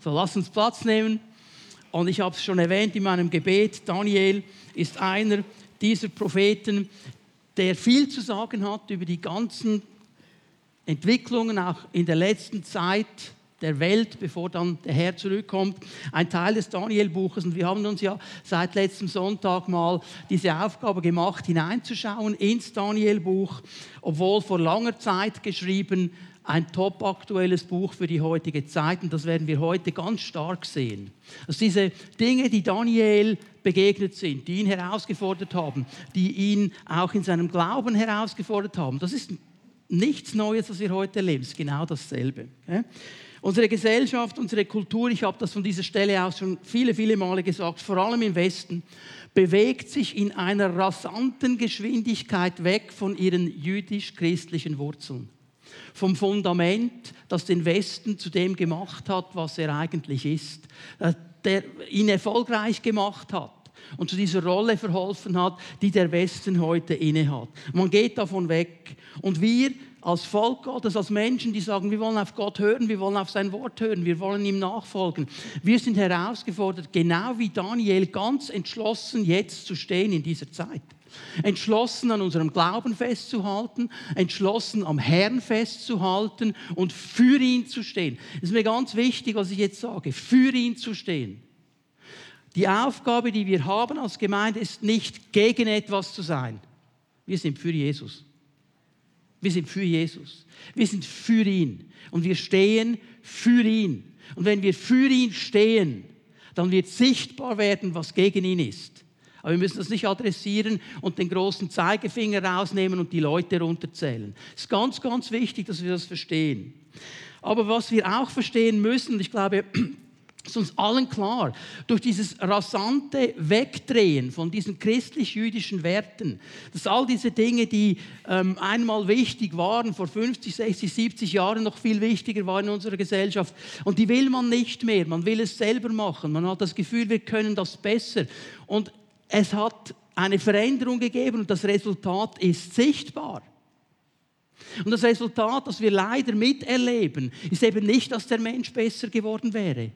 So, lass uns Platz nehmen. Und ich habe es schon erwähnt in meinem Gebet, Daniel ist einer dieser Propheten, der viel zu sagen hat über die ganzen Entwicklungen auch in der letzten Zeit der Welt, bevor dann der Herr zurückkommt. Ein Teil des Daniel-Buches. Und wir haben uns ja seit letztem Sonntag mal diese Aufgabe gemacht, hineinzuschauen ins Daniel-Buch, obwohl vor langer Zeit geschrieben, ein top aktuelles Buch für die heutige Zeit und das werden wir heute ganz stark sehen. Dass diese Dinge, die Daniel begegnet sind, die ihn herausgefordert haben, die ihn auch in seinem Glauben herausgefordert haben, das ist nichts Neues, was wir heute erleben, es ist genau dasselbe. Unsere Gesellschaft, unsere Kultur, ich habe das von dieser Stelle aus schon viele, viele Male gesagt, vor allem im Westen, bewegt sich in einer rasanten Geschwindigkeit weg von ihren jüdisch-christlichen Wurzeln. Vom Fundament, das den Westen zu dem gemacht hat, was er eigentlich ist, äh, der ihn erfolgreich gemacht hat und zu dieser Rolle verholfen hat, die der Westen heute innehat. Man geht davon weg. Und wir als Volk Gottes, als Menschen, die sagen, wir wollen auf Gott hören, wir wollen auf sein Wort hören, wir wollen ihm nachfolgen. Wir sind herausgefordert, genau wie Daniel, ganz entschlossen jetzt zu stehen in dieser Zeit. Entschlossen an unserem Glauben festzuhalten, entschlossen am Herrn festzuhalten und für ihn zu stehen. Es ist mir ganz wichtig, was ich jetzt sage, für ihn zu stehen. Die Aufgabe, die wir haben als Gemeinde, ist nicht gegen etwas zu sein. Wir sind für Jesus. Wir sind für Jesus. Wir sind für ihn. Und wir stehen für ihn. Und wenn wir für ihn stehen, dann wird sichtbar werden, was gegen ihn ist. Aber wir müssen das nicht adressieren und den großen Zeigefinger rausnehmen und die Leute runterzählen. Es ist ganz, ganz wichtig, dass wir das verstehen. Aber was wir auch verstehen müssen, und ich glaube, ist uns allen klar, durch dieses rasante Wegdrehen von diesen christlich-jüdischen Werten, dass all diese Dinge, die ähm, einmal wichtig waren, vor 50, 60, 70 Jahren noch viel wichtiger waren in unserer Gesellschaft, und die will man nicht mehr, man will es selber machen, man hat das Gefühl, wir können das besser. Und es hat eine Veränderung gegeben und das Resultat ist sichtbar. Und das Resultat, das wir leider miterleben, ist eben nicht, dass der Mensch besser geworden wäre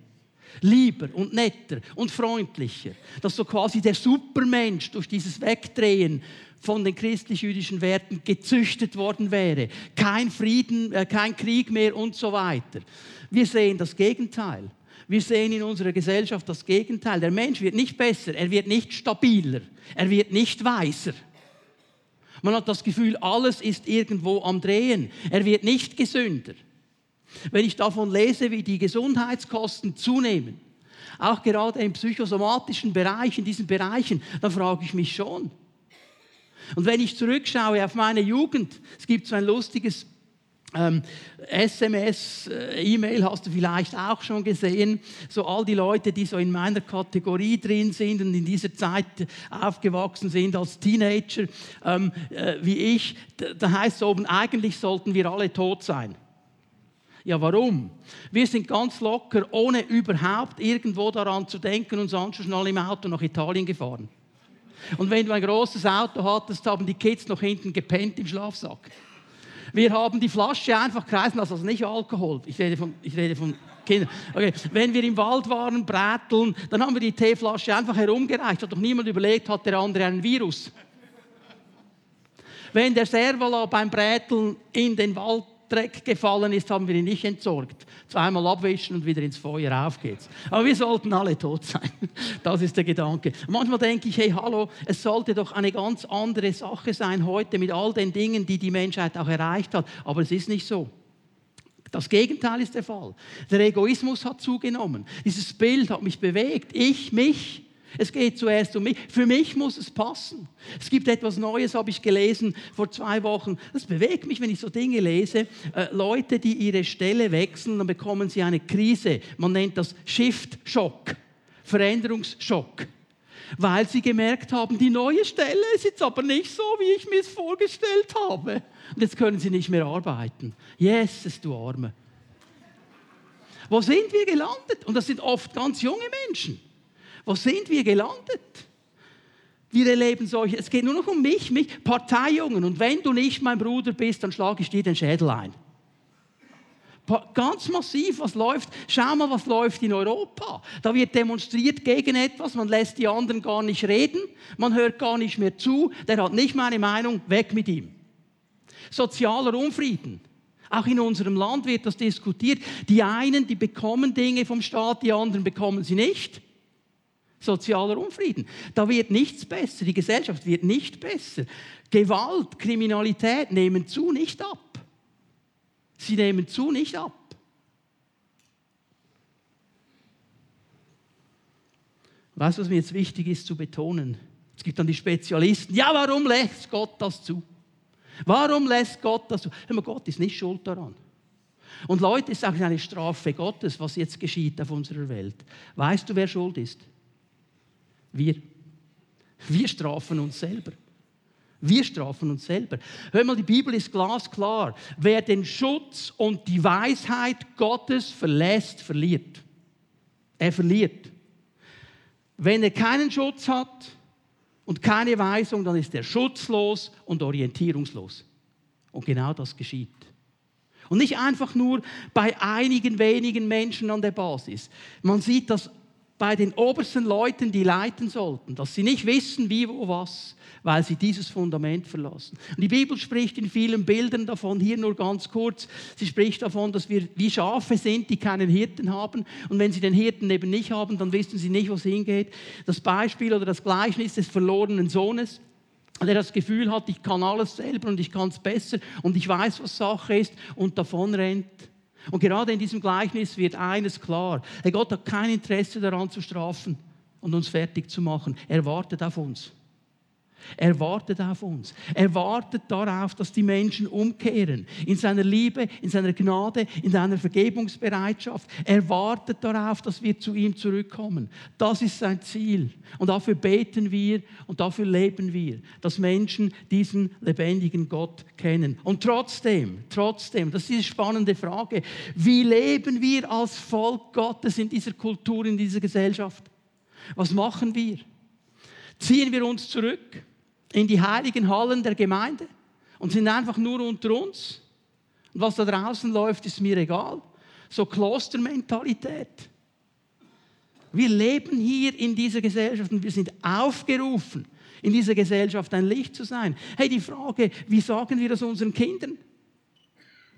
lieber und netter und freundlicher, dass so quasi der Supermensch durch dieses Wegdrehen von den christlich-jüdischen Werten gezüchtet worden wäre. Kein Frieden, äh, kein Krieg mehr und so weiter. Wir sehen das Gegenteil. Wir sehen in unserer Gesellschaft das Gegenteil. Der Mensch wird nicht besser, er wird nicht stabiler, er wird nicht weiser. Man hat das Gefühl, alles ist irgendwo am Drehen. Er wird nicht gesünder. Wenn ich davon lese, wie die Gesundheitskosten zunehmen, auch gerade im psychosomatischen Bereich, in diesen Bereichen, dann frage ich mich schon. Und wenn ich zurückschaue auf meine Jugend, es gibt so ein lustiges ähm, SMS, äh, E-Mail hast du vielleicht auch schon gesehen. So all die Leute, die so in meiner Kategorie drin sind und in dieser Zeit aufgewachsen sind als Teenager, ähm, äh, wie ich, da, heißt es oben, eigentlich sollten wir alle tot sein. Ja, warum? Wir sind ganz locker, ohne überhaupt irgendwo daran zu denken, uns anzuschnallen im Auto nach Italien gefahren. Und wenn du ein großes Auto hattest, haben die Kids noch hinten gepennt im Schlafsack. Wir haben die Flasche einfach kreisen lassen, also nicht Alkohol. Ich rede von, ich rede von Kindern. Okay. Wenn wir im Wald waren, bräteln, dann haben wir die Teeflasche einfach herumgereicht. Hat doch niemand überlegt, hat der andere einen Virus. Wenn der Servola beim Bräteln in den Wald Dreck gefallen ist, haben wir ihn nicht entsorgt. Zweimal abwischen und wieder ins Feuer, auf geht's. Aber wir sollten alle tot sein. Das ist der Gedanke. Manchmal denke ich, hey, hallo, es sollte doch eine ganz andere Sache sein heute mit all den Dingen, die die Menschheit auch erreicht hat. Aber es ist nicht so. Das Gegenteil ist der Fall. Der Egoismus hat zugenommen. Dieses Bild hat mich bewegt. Ich, mich. Es geht zuerst um mich. Für mich muss es passen. Es gibt etwas Neues, habe ich gelesen vor zwei Wochen. Das bewegt mich, wenn ich so Dinge lese. Äh, Leute, die ihre Stelle wechseln, dann bekommen sie eine Krise. Man nennt das Shift-Schock, Veränderungsschock. Weil sie gemerkt haben, die neue Stelle ist jetzt aber nicht so, wie ich mir es vorgestellt habe. Und jetzt können sie nicht mehr arbeiten. Yes, du Arme. Wo sind wir gelandet? Und das sind oft ganz junge Menschen. Wo sind wir gelandet? Wir erleben solche, es geht nur noch um mich, mich, Parteijungen. Und wenn du nicht mein Bruder bist, dann schlage ich dir den Schädel ein. Ganz massiv, was läuft. Schau mal, was läuft in Europa. Da wird demonstriert gegen etwas, man lässt die anderen gar nicht reden, man hört gar nicht mehr zu, der hat nicht meine Meinung, weg mit ihm. Sozialer Unfrieden. Auch in unserem Land wird das diskutiert. Die einen, die bekommen Dinge vom Staat, die anderen bekommen sie nicht. Sozialer Unfrieden. Da wird nichts besser. Die Gesellschaft wird nicht besser. Gewalt, Kriminalität nehmen zu, nicht ab. Sie nehmen zu nicht ab. Weißt du, was mir jetzt wichtig ist zu betonen? Es gibt dann die Spezialisten. Ja, warum lässt Gott das zu? Warum lässt Gott das zu? Mal, Gott ist nicht schuld daran. Und Leute, es ist auch eine Strafe Gottes, was jetzt geschieht auf unserer Welt. Weißt du, wer schuld ist? Wir. Wir strafen uns selber. Wir strafen uns selber. Hör mal, die Bibel ist glasklar. Wer den Schutz und die Weisheit Gottes verlässt, verliert. Er verliert. Wenn er keinen Schutz hat und keine Weisung, dann ist er schutzlos und orientierungslos. Und genau das geschieht. Und nicht einfach nur bei einigen wenigen Menschen an der Basis. Man sieht das bei den obersten Leuten, die leiten sollten, dass sie nicht wissen, wie, wo, was weil sie dieses Fundament verlassen. Und die Bibel spricht in vielen Bildern davon, hier nur ganz kurz, sie spricht davon, dass wir wie Schafe sind, die keinen Hirten haben. Und wenn sie den Hirten eben nicht haben, dann wissen sie nicht, wo es hingeht. Das Beispiel oder das Gleichnis des verlorenen Sohnes der das Gefühl hat, ich kann alles selber und ich kann es besser und ich weiß, was Sache ist und davon rennt. Und gerade in diesem Gleichnis wird eines klar. Gott hat kein Interesse daran zu strafen und uns fertig zu machen. Er wartet auf uns. Er wartet auf uns. Er wartet darauf, dass die Menschen umkehren. In seiner Liebe, in seiner Gnade, in seiner Vergebungsbereitschaft. Er wartet darauf, dass wir zu ihm zurückkommen. Das ist sein Ziel. Und dafür beten wir und dafür leben wir, dass Menschen diesen lebendigen Gott kennen. Und trotzdem, trotzdem, das ist die spannende Frage, wie leben wir als Volk Gottes in dieser Kultur, in dieser Gesellschaft? Was machen wir? Ziehen wir uns zurück? In die heiligen Hallen der Gemeinde und sind einfach nur unter uns. Und was da draußen läuft, ist mir egal. So Klostermentalität. Wir leben hier in dieser Gesellschaft und wir sind aufgerufen, in dieser Gesellschaft ein Licht zu sein. Hey, die Frage, wie sagen wir das unseren Kindern?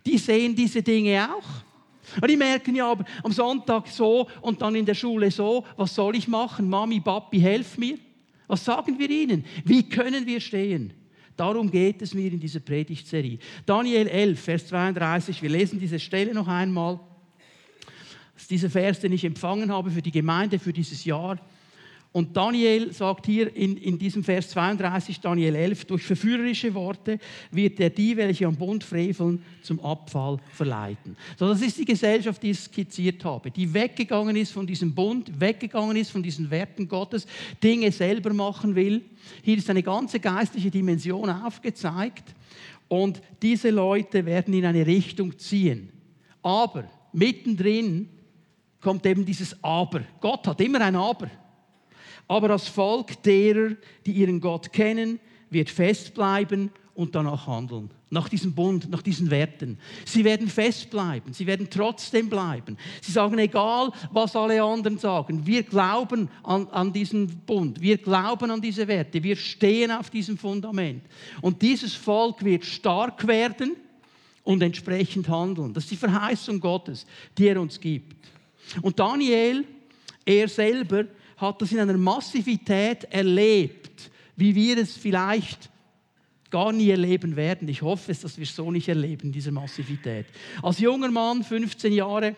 Die sehen diese Dinge auch. Und die merken ja aber am Sonntag so und dann in der Schule so, was soll ich machen? Mami, Papi, helf mir. Was sagen wir ihnen? Wie können wir stehen? Darum geht es mir in dieser Predigtserie. Daniel 11, Vers 32, wir lesen diese Stelle noch einmal. Das ist dieser Vers, den ich empfangen habe für die Gemeinde für dieses Jahr. Und Daniel sagt hier in, in diesem Vers 32, Daniel 11, durch verführerische Worte wird er die, welche am Bund freveln, zum Abfall verleiten. So, das ist die Gesellschaft, die ich skizziert habe, die weggegangen ist von diesem Bund, weggegangen ist von diesen Werten Gottes, Dinge selber machen will. Hier ist eine ganze geistliche Dimension aufgezeigt und diese Leute werden in eine Richtung ziehen. Aber mittendrin kommt eben dieses Aber. Gott hat immer ein Aber. Aber das Volk derer, die ihren Gott kennen, wird festbleiben und danach handeln. Nach diesem Bund, nach diesen Werten. Sie werden festbleiben, sie werden trotzdem bleiben. Sie sagen, egal was alle anderen sagen, wir glauben an, an diesen Bund, wir glauben an diese Werte, wir stehen auf diesem Fundament. Und dieses Volk wird stark werden und entsprechend handeln. Das ist die Verheißung Gottes, die er uns gibt. Und Daniel, er selber, hat das in einer Massivität erlebt, wie wir es vielleicht gar nie erleben werden. Ich hoffe es, dass wir es so nicht erleben, diese Massivität. Als junger Mann, 15 Jahre,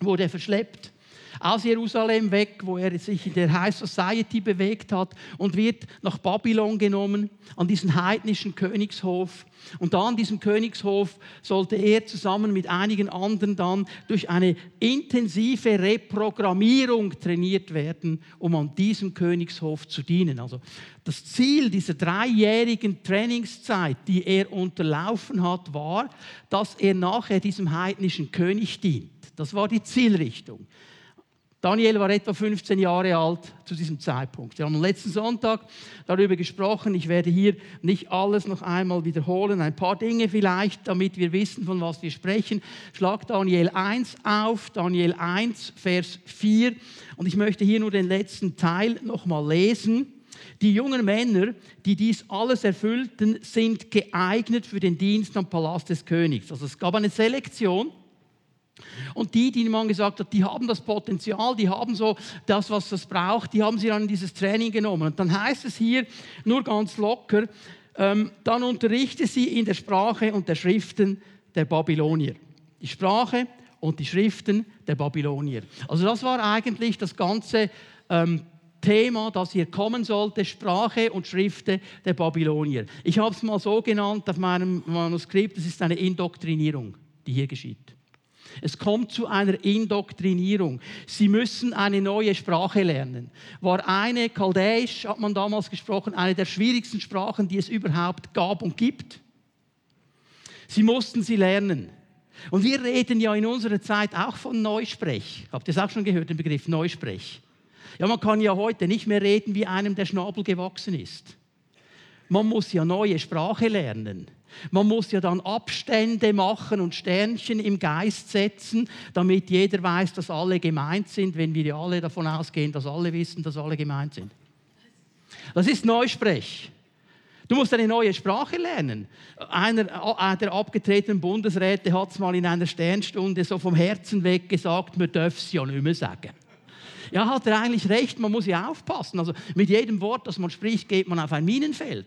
wurde er verschleppt aus Jerusalem weg, wo er sich in der High Society bewegt hat und wird nach Babylon genommen, an diesen heidnischen Königshof. Und da an diesem Königshof sollte er zusammen mit einigen anderen dann durch eine intensive Reprogrammierung trainiert werden, um an diesem Königshof zu dienen. Also das Ziel dieser dreijährigen Trainingszeit, die er unterlaufen hat, war, dass er nachher diesem heidnischen König dient. Das war die Zielrichtung. Daniel war etwa 15 Jahre alt zu diesem Zeitpunkt. Wir haben letzten Sonntag darüber gesprochen. Ich werde hier nicht alles noch einmal wiederholen. Ein paar Dinge vielleicht, damit wir wissen, von was wir sprechen. Schlag Daniel 1 auf, Daniel 1, Vers 4. Und ich möchte hier nur den letzten Teil nochmal lesen. Die jungen Männer, die dies alles erfüllten, sind geeignet für den Dienst am Palast des Königs. Also es gab eine Selektion. Und die, die man gesagt hat, die haben das Potenzial, die haben so das, was es braucht, die haben sie dann in dieses Training genommen. Und dann heißt es hier nur ganz locker, ähm, dann unterrichte sie in der Sprache und der Schriften der Babylonier. Die Sprache und die Schriften der Babylonier. Also das war eigentlich das ganze ähm, Thema, das hier kommen sollte, Sprache und Schriften der Babylonier. Ich habe es mal so genannt auf meinem Manuskript, es ist eine Indoktrinierung, die hier geschieht. Es kommt zu einer Indoktrinierung. Sie müssen eine neue Sprache lernen. War eine, Chaldäisch hat man damals gesprochen, eine der schwierigsten Sprachen, die es überhaupt gab und gibt. Sie mussten sie lernen. Und wir reden ja in unserer Zeit auch von Neusprech. Habt ihr es auch schon gehört, den Begriff Neusprech? Ja, man kann ja heute nicht mehr reden, wie einem der Schnabel gewachsen ist. Man muss ja neue Sprache lernen. Man muss ja dann Abstände machen und Sternchen im Geist setzen, damit jeder weiß, dass alle gemeint sind, wenn wir ja alle davon ausgehen, dass alle wissen, dass alle gemeint sind. Das ist Neusprech. Du musst eine neue Sprache lernen. Einer der abgetretenen Bundesräte hat es mal in einer Sternstunde so vom Herzen weg gesagt, man darf es ja nicht mehr sagen. Ja, hat er eigentlich recht, man muss ja aufpassen. Also mit jedem Wort, das man spricht, geht man auf ein Minenfeld.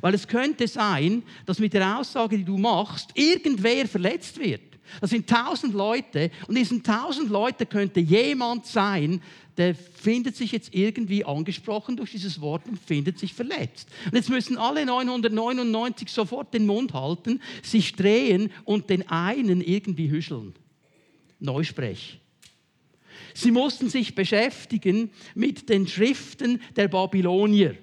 Weil es könnte sein, dass mit der Aussage, die du machst, irgendwer verletzt wird. Das sind tausend Leute und diesen tausend Leute könnte jemand sein, der findet sich jetzt irgendwie angesprochen durch dieses Wort und findet sich verletzt. Und jetzt müssen alle 999 sofort den Mund halten, sich drehen und den einen irgendwie hüscheln. Neusprech. Sie mussten sich beschäftigen mit den Schriften der Babylonier.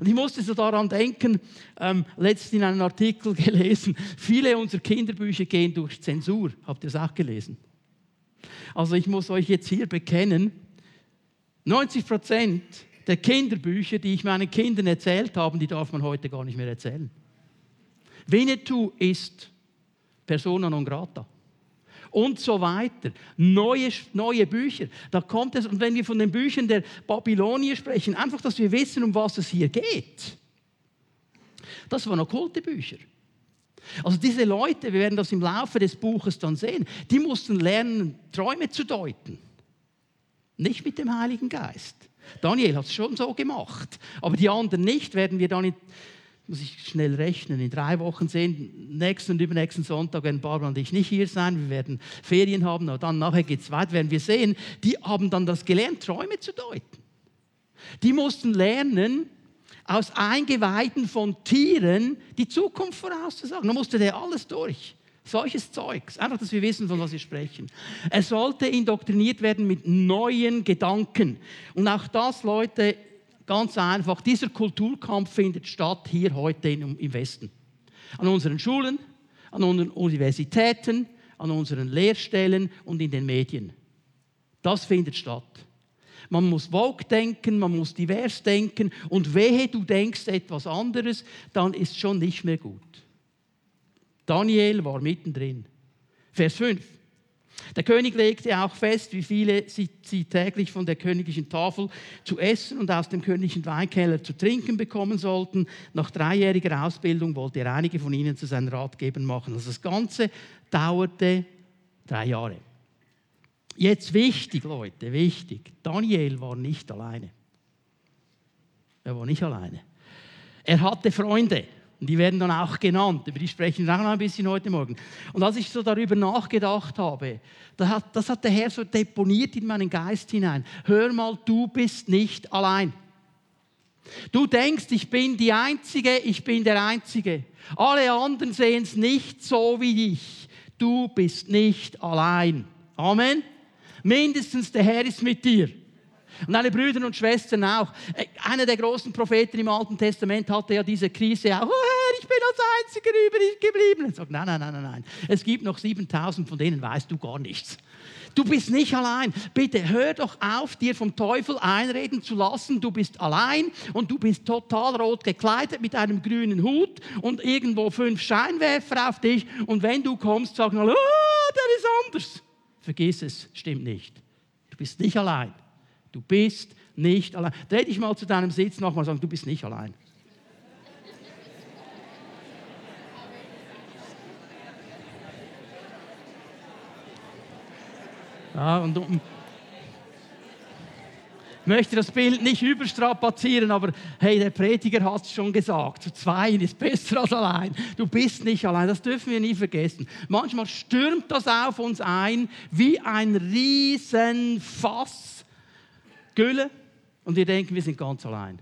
Und ich musste so daran denken, ähm, letztens in einem Artikel gelesen, viele unserer Kinderbücher gehen durch Zensur. Habt ihr es auch gelesen? Also ich muss euch jetzt hier bekennen, 90 Prozent der Kinderbücher, die ich meinen Kindern erzählt habe, die darf man heute gar nicht mehr erzählen. Winnetou ist persona non grata und so weiter. Neue, neue Bücher. Da kommt es, und wenn wir von den Büchern der Babylonier sprechen, einfach, dass wir wissen, um was es hier geht. Das waren okkulte Bücher. Also diese Leute, wir werden das im Laufe des Buches dann sehen, die mussten lernen, Träume zu deuten. Nicht mit dem Heiligen Geist. Daniel hat es schon so gemacht, aber die anderen nicht, werden wir dann in muss ich schnell rechnen, in drei Wochen sehen, nächsten und übernächsten Sonntag werden Barbara und ich nicht hier sein, wir werden Ferien haben, aber dann nachher geht es weiter, werden wir sehen, die haben dann das gelernt, Träume zu deuten. Die mussten lernen, aus Eingeweiden von Tieren die Zukunft vorauszusagen. Da musste der alles durch. Solches Zeugs. Einfach, dass wir wissen, von was wir sprechen. Er sollte indoktriniert werden mit neuen Gedanken. Und auch das, Leute, Ganz einfach, dieser Kulturkampf findet statt hier heute im Westen. An unseren Schulen, an unseren Universitäten, an unseren Lehrstellen und in den Medien. Das findet statt. Man muss Vogue denken, man muss divers denken und wehe, du denkst etwas anderes, dann ist schon nicht mehr gut. Daniel war mittendrin. Vers 5. Der König legte auch fest, wie viele sie, sie, täglich von der königlichen Tafel zu essen und aus dem königlichen Weinkeller zu trinken bekommen sollten. Nach dreijähriger Ausbildung wollte er einige von ihnen zu seinen Ratgebern machen. Also das Ganze dauerte drei Jahre. Jetzt wichtig, Leute, wichtig. Daniel war nicht alleine. Er war nicht alleine. Er hatte Freunde. Und die werden dann auch genannt, über die sprechen wir auch noch ein bisschen heute Morgen. Und als ich so darüber nachgedacht habe, das hat, das hat der Herr so deponiert in meinen Geist hinein. Hör mal, du bist nicht allein. Du denkst, ich bin die Einzige, ich bin der Einzige. Alle anderen sehen es nicht so wie ich. Du bist nicht allein. Amen. Mindestens der Herr ist mit dir. Und deine Brüder und Schwestern auch. Äh, einer der großen Propheten im Alten Testament hatte ja diese Krise auch. Oh Herr, ich bin als Einziger übrig geblieben. Er sagt, nein, nein, nein, nein. Es gibt noch 7000, von denen weißt du gar nichts. Du bist nicht allein. Bitte hör doch auf, dir vom Teufel einreden zu lassen, du bist allein und du bist total rot gekleidet mit einem grünen Hut und irgendwo fünf Scheinwerfer auf dich und wenn du kommst, sagen alle, oh, der ist anders. Vergiss es, stimmt nicht. Du bist nicht allein. Du bist nicht allein. Dreh dich mal zu deinem Sitz nochmal und sag, du bist nicht allein. Ja, und um, ich möchte das Bild nicht überstrapazieren, aber hey, der Prediger hat es schon gesagt. Zu zweien ist besser als allein. Du bist nicht allein. Das dürfen wir nie vergessen. Manchmal stürmt das auf uns ein wie ein Riesenfass Gülle und wir denken, wir sind ganz allein.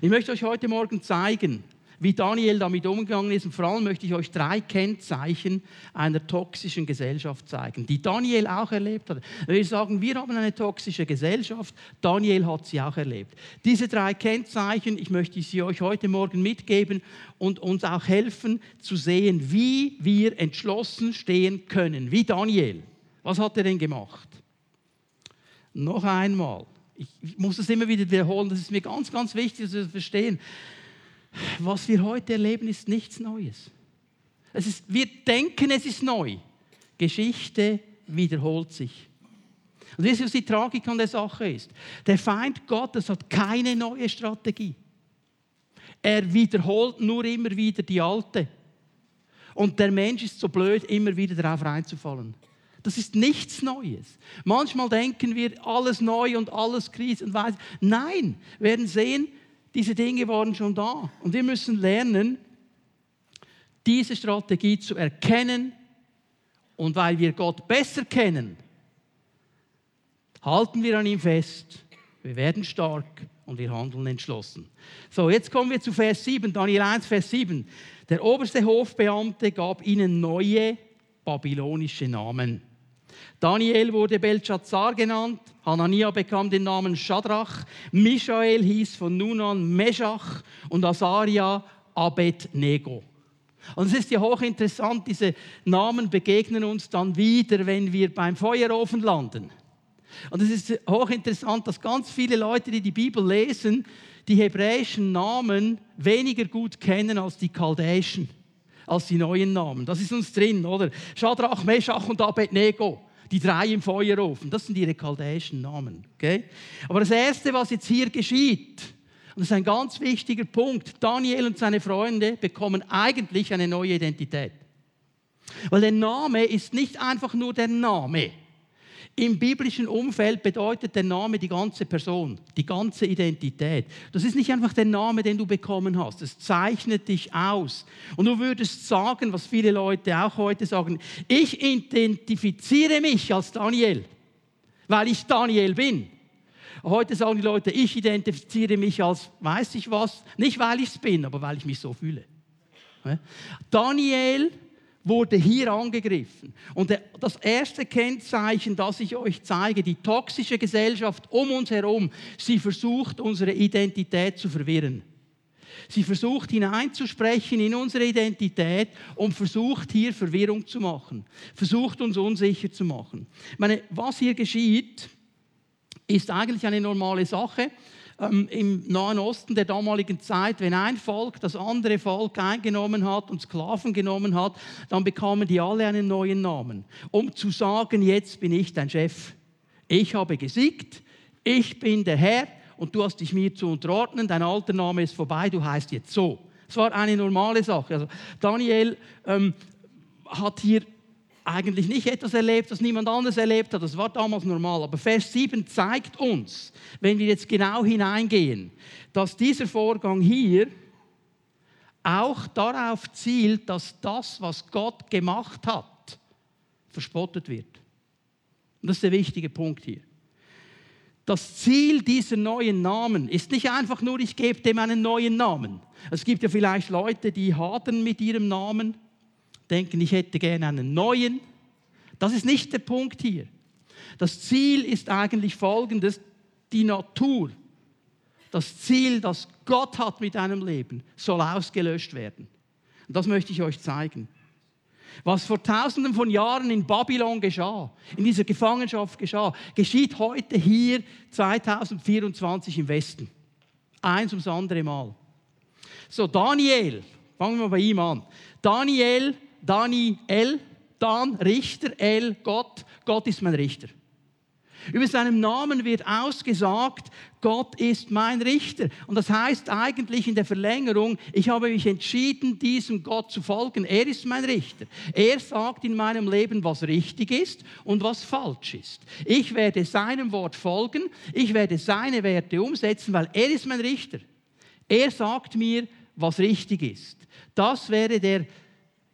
Ich möchte euch heute Morgen zeigen, wie Daniel damit umgegangen ist. Und vor allem möchte ich euch drei Kennzeichen einer toxischen Gesellschaft zeigen, die Daniel auch erlebt hat. Wir sagen, wir haben eine toxische Gesellschaft. Daniel hat sie auch erlebt. Diese drei Kennzeichen, ich möchte sie euch heute Morgen mitgeben und uns auch helfen zu sehen, wie wir entschlossen stehen können, wie Daniel. Was hat er denn gemacht? Noch einmal. Ich muss es immer wieder wiederholen, das ist mir ganz, ganz wichtig, dass wir das verstehen was wir heute erleben, ist nichts Neues. Es ist, wir denken, es ist neu. Geschichte wiederholt sich. Und das ist, was die Tragik an der Sache ist. Der Feind Gottes hat keine neue Strategie. Er wiederholt nur immer wieder die alte. Und der Mensch ist so blöd, immer wieder darauf reinzufallen. Das ist nichts Neues. Manchmal denken wir, alles neu und alles Krise und weiß. Nein, wir werden sehen, diese Dinge waren schon da. Und wir müssen lernen, diese Strategie zu erkennen. Und weil wir Gott besser kennen, halten wir an ihm fest. Wir werden stark und wir handeln entschlossen. So, jetzt kommen wir zu Vers 7, Daniel 1, Vers 7. Der oberste Hofbeamte gab ihnen neue babylonische Namen. Daniel wurde Belshazzar genannt, Hanania bekam den Namen Shadrach, Michael hieß von nun an Meshach und Asaria Abednego. Und es ist ja hochinteressant, diese Namen begegnen uns dann wieder, wenn wir beim Feuerofen landen. Und es ist hochinteressant, dass ganz viele Leute, die die Bibel lesen, die hebräischen Namen weniger gut kennen als die chaldäischen, als die neuen Namen. Das ist uns drin, oder? Shadrach, Meshach und Abednego die drei im Feuerofen. Das sind ihre chaldäischen Namen. Okay? Aber das Erste, was jetzt hier geschieht, und das ist ein ganz wichtiger Punkt, Daniel und seine Freunde bekommen eigentlich eine neue Identität. Weil der Name ist nicht einfach nur der Name. Im biblischen Umfeld bedeutet der Name die ganze Person, die ganze Identität. Das ist nicht einfach der Name, den du bekommen hast. Es zeichnet dich aus. Und du würdest sagen, was viele Leute auch heute sagen, ich identifiziere mich als Daniel, weil ich Daniel bin. Heute sagen die Leute, ich identifiziere mich als, weiß ich was, nicht weil ich es bin, aber weil ich mich so fühle. Daniel wurde hier angegriffen. Und das erste Kennzeichen, das ich euch zeige, die toxische Gesellschaft um uns herum, sie versucht, unsere Identität zu verwirren. Sie versucht hineinzusprechen in unsere Identität und versucht hier Verwirrung zu machen, versucht uns unsicher zu machen. Ich meine, was hier geschieht, ist eigentlich eine normale Sache ähm, im Nahen Osten der damaligen Zeit, wenn ein Volk das andere Volk eingenommen hat und Sklaven genommen hat, dann bekamen die alle einen neuen Namen, um zu sagen, jetzt bin ich dein Chef. Ich habe gesiegt, ich bin der Herr und du hast dich mir zu unterordnen, dein alter Name ist vorbei, du heißt jetzt so. Es war eine normale Sache. Also Daniel ähm, hat hier eigentlich nicht etwas erlebt, das niemand anderes erlebt hat. Das war damals normal. Aber Vers 7 zeigt uns, wenn wir jetzt genau hineingehen, dass dieser Vorgang hier auch darauf zielt, dass das, was Gott gemacht hat, verspottet wird. Und das ist der wichtige Punkt hier. Das Ziel dieser neuen Namen ist nicht einfach nur, ich gebe dem einen neuen Namen. Es gibt ja vielleicht Leute, die hadern mit ihrem Namen denken, ich hätte gerne einen neuen. Das ist nicht der Punkt hier. Das Ziel ist eigentlich folgendes, die Natur, das Ziel, das Gott hat mit deinem Leben, soll ausgelöscht werden. Und das möchte ich euch zeigen. Was vor tausenden von Jahren in Babylon geschah, in dieser Gefangenschaft geschah, geschieht heute hier 2024 im Westen. Eins ums andere Mal. So, Daniel, fangen wir bei ihm an. Daniel, Daniel, Dan, Richter, El, Gott. Gott ist mein Richter. Über seinem Namen wird ausgesagt, Gott ist mein Richter. Und das heißt eigentlich in der Verlängerung, ich habe mich entschieden, diesem Gott zu folgen. Er ist mein Richter. Er sagt in meinem Leben, was richtig ist und was falsch ist. Ich werde seinem Wort folgen, ich werde seine Werte umsetzen, weil er ist mein Richter. Er sagt mir, was richtig ist. Das wäre der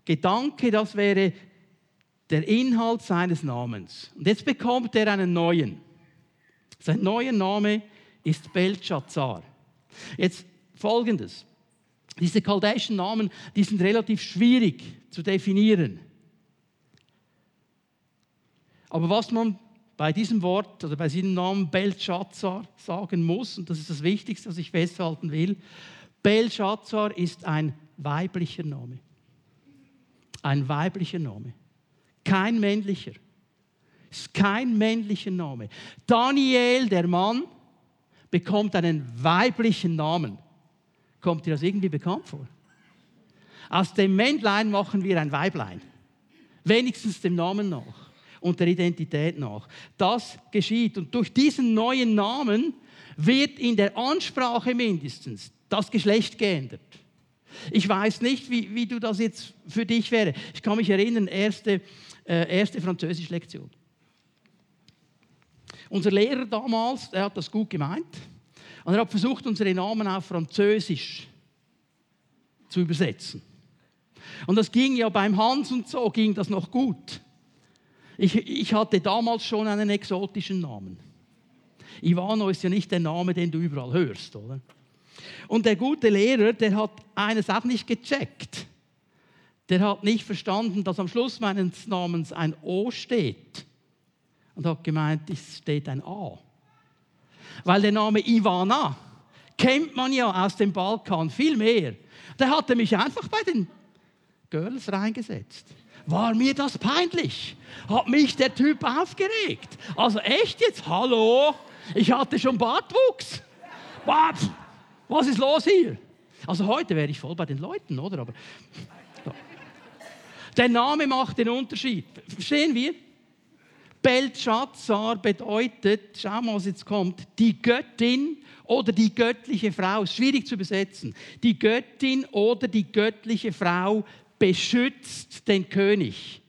Gedanke, das wäre der Inhalt seines Namens. Und jetzt bekommt er einen neuen. Sein neuer Name ist Belshazzar. Jetzt folgendes. Diese chaldäischen Namen, die sind relativ schwierig zu definieren. Aber was man bei diesem Wort oder bei diesem Namen Belshazzar sagen muss, und das ist das Wichtigste, was ich festhalten will, Belshazzar ist ein weiblicher Name. Ein weiblicher Name. Kein männlicher. Ist kein männlicher Name. Daniel, der Mann, bekommt einen weiblichen Namen. Kommt dir das irgendwie bekannt vor? Aus dem Männlein machen wir ein Weiblein. Wenigstens dem Namen nach und der Identität nach. Das geschieht. Und durch diesen neuen Namen wird in der Ansprache mindestens das Geschlecht geändert. Ich weiß nicht, wie, wie du das jetzt für dich wäre. Ich kann mich erinnern, erste äh, erste Französisch-Lektion. Unser Lehrer damals, der hat das gut gemeint. Und er hat versucht, unsere Namen auf Französisch zu übersetzen. Und das ging ja beim Hans und so, ging das noch gut. Ich, ich hatte damals schon einen exotischen Namen. Ivano ist ja nicht der Name, den du überall hörst, oder? Und der gute Lehrer, der hat eines auch nicht gecheckt der hat nicht verstanden, dass am Schluss meines Namens ein O steht. Und hat gemeint, es steht ein A. Weil der Name Ivana kennt man ja aus dem Balkan viel mehr. Der hatte mich einfach bei den Girls reingesetzt. War mir das peinlich? Hat mich der Typ aufgeregt? Also echt jetzt? Hallo? Ich hatte schon Bartwuchs. Was ist los hier? Also heute wäre ich voll bei den Leuten, oder? Aber der Name macht den Unterschied. Verstehen wir? Belshazzar bedeutet, schau mal, was jetzt kommt, die Göttin oder die göttliche Frau. Schwierig zu übersetzen. Die Göttin oder die göttliche Frau beschützt den König.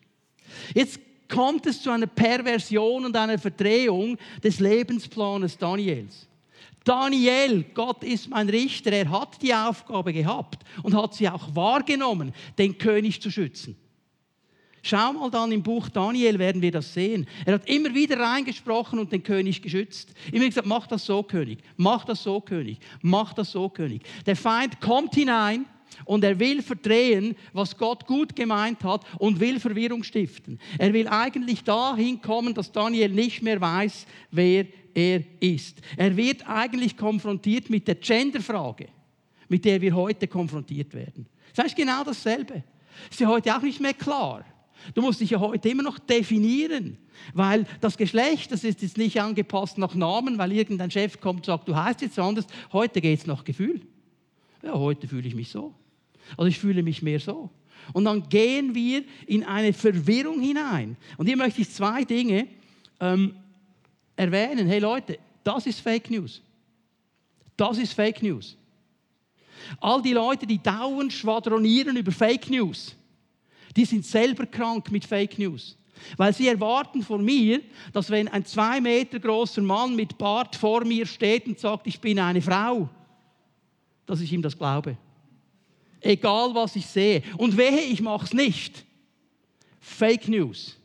Jetzt kommt es zu einer Perversion und einer Verdrehung des Lebensplanes Daniels. Daniel, Gott ist mein Richter, er hat die Aufgabe gehabt und hat sie auch wahrgenommen, den König zu schützen. Schau mal dann im Buch Daniel werden wir das sehen. Er hat immer wieder reingesprochen und den König geschützt. Immer gesagt, mach das so, König, mach das so, König, mach das so, König. Der Feind kommt hinein und er will verdrehen, was Gott gut gemeint hat und will Verwirrung stiften. Er will eigentlich dahin kommen, dass Daniel nicht mehr weiß, wer er ist. Er wird eigentlich konfrontiert mit der Genderfrage, mit der wir heute konfrontiert werden. Das heißt genau dasselbe. Ist ja heute auch nicht mehr klar. Du musst dich ja heute immer noch definieren, weil das Geschlecht, das ist jetzt nicht angepasst nach Namen, weil irgendein Chef kommt und sagt, du heißt jetzt anders. Heute geht es nach Gefühl. Ja, heute fühle ich mich so. Also ich fühle mich mehr so. Und dann gehen wir in eine Verwirrung hinein. Und hier möchte ich zwei Dinge ähm, erwähnen. Hey Leute, das ist Fake News. Das ist Fake News. All die Leute, die dauernd schwadronieren über Fake News, die sind selber krank mit Fake News. Weil sie erwarten von mir, dass wenn ein zwei Meter großer Mann mit Bart vor mir steht und sagt, ich bin eine Frau, dass ich ihm das glaube. Egal was ich sehe. Und wehe, ich mache es nicht. Fake News.